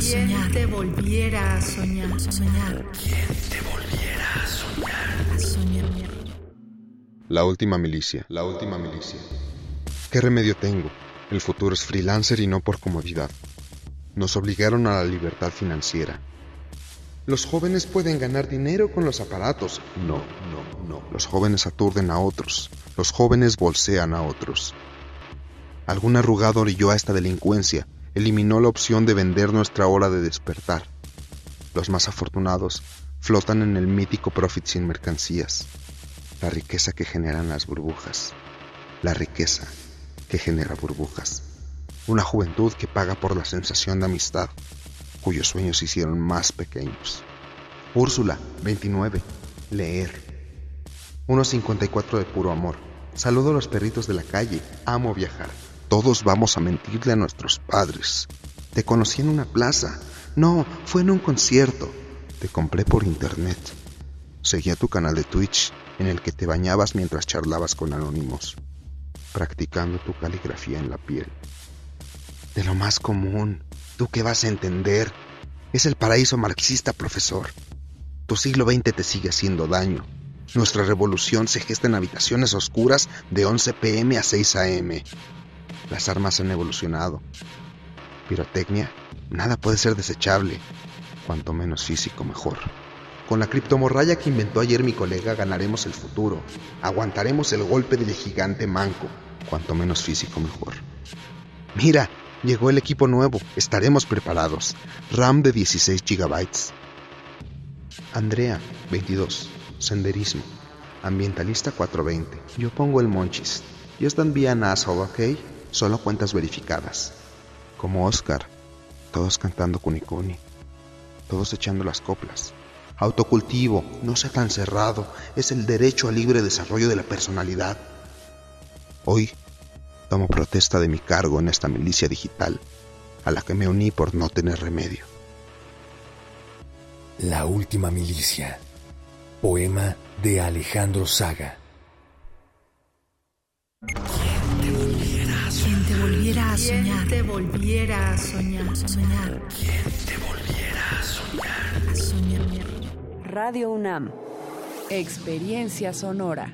a soñar? te volviera a soñar? soñar? ¿Quién te volviera a soñar? A soñar. La última milicia, la última milicia. ¿Qué remedio tengo? El futuro es freelancer y no por comodidad. Nos obligaron a la libertad financiera. Los jóvenes pueden ganar dinero con los aparatos. No, no, no. Los jóvenes aturden a otros. Los jóvenes bolsean a otros. Algún arrugado orilló a esta delincuencia. Eliminó la opción de vender nuestra hora de despertar. Los más afortunados flotan en el mítico profit sin mercancías. La riqueza que generan las burbujas. La riqueza que genera burbujas. Una juventud que paga por la sensación de amistad, cuyos sueños se hicieron más pequeños. Úrsula, 29. Leer. 1.54 de puro amor. Saludo a los perritos de la calle. Amo viajar. Todos vamos a mentirle a nuestros padres. Te conocí en una plaza. No, fue en un concierto. Te compré por internet. Seguía tu canal de Twitch en el que te bañabas mientras charlabas con anónimos, practicando tu caligrafía en la piel. De lo más común, ¿tú qué vas a entender? Es el paraíso marxista, profesor. Tu siglo XX te sigue haciendo daño. Nuestra revolución se gesta en habitaciones oscuras de 11 pm a 6 am. Las armas han evolucionado. Pirotecnia, nada puede ser desechable. Cuanto menos físico, mejor. Con la criptomorralla que inventó ayer mi colega ganaremos el futuro. Aguantaremos el golpe del gigante manco. Cuanto menos físico, mejor. Mira, llegó el equipo nuevo. Estaremos preparados. RAM de 16 GB. Andrea, 22. Senderismo. Ambientalista 420. Yo pongo el monchis. Just don't be an asshole, ¿ok? Solo cuentas verificadas. Como Oscar. Todos cantando cunicuni. Todos echando las coplas. Autocultivo, no sea tan cerrado, es el derecho al libre desarrollo de la personalidad. Hoy tomo protesta de mi cargo en esta milicia digital, a la que me uní por no tener remedio. La última milicia. Poema de Alejandro Saga. Volviera a soñar? te volviera a soñar? soñar? ¿Quién te volviera a soñar? A soñar. Radio UNAM. Experiencia sonora.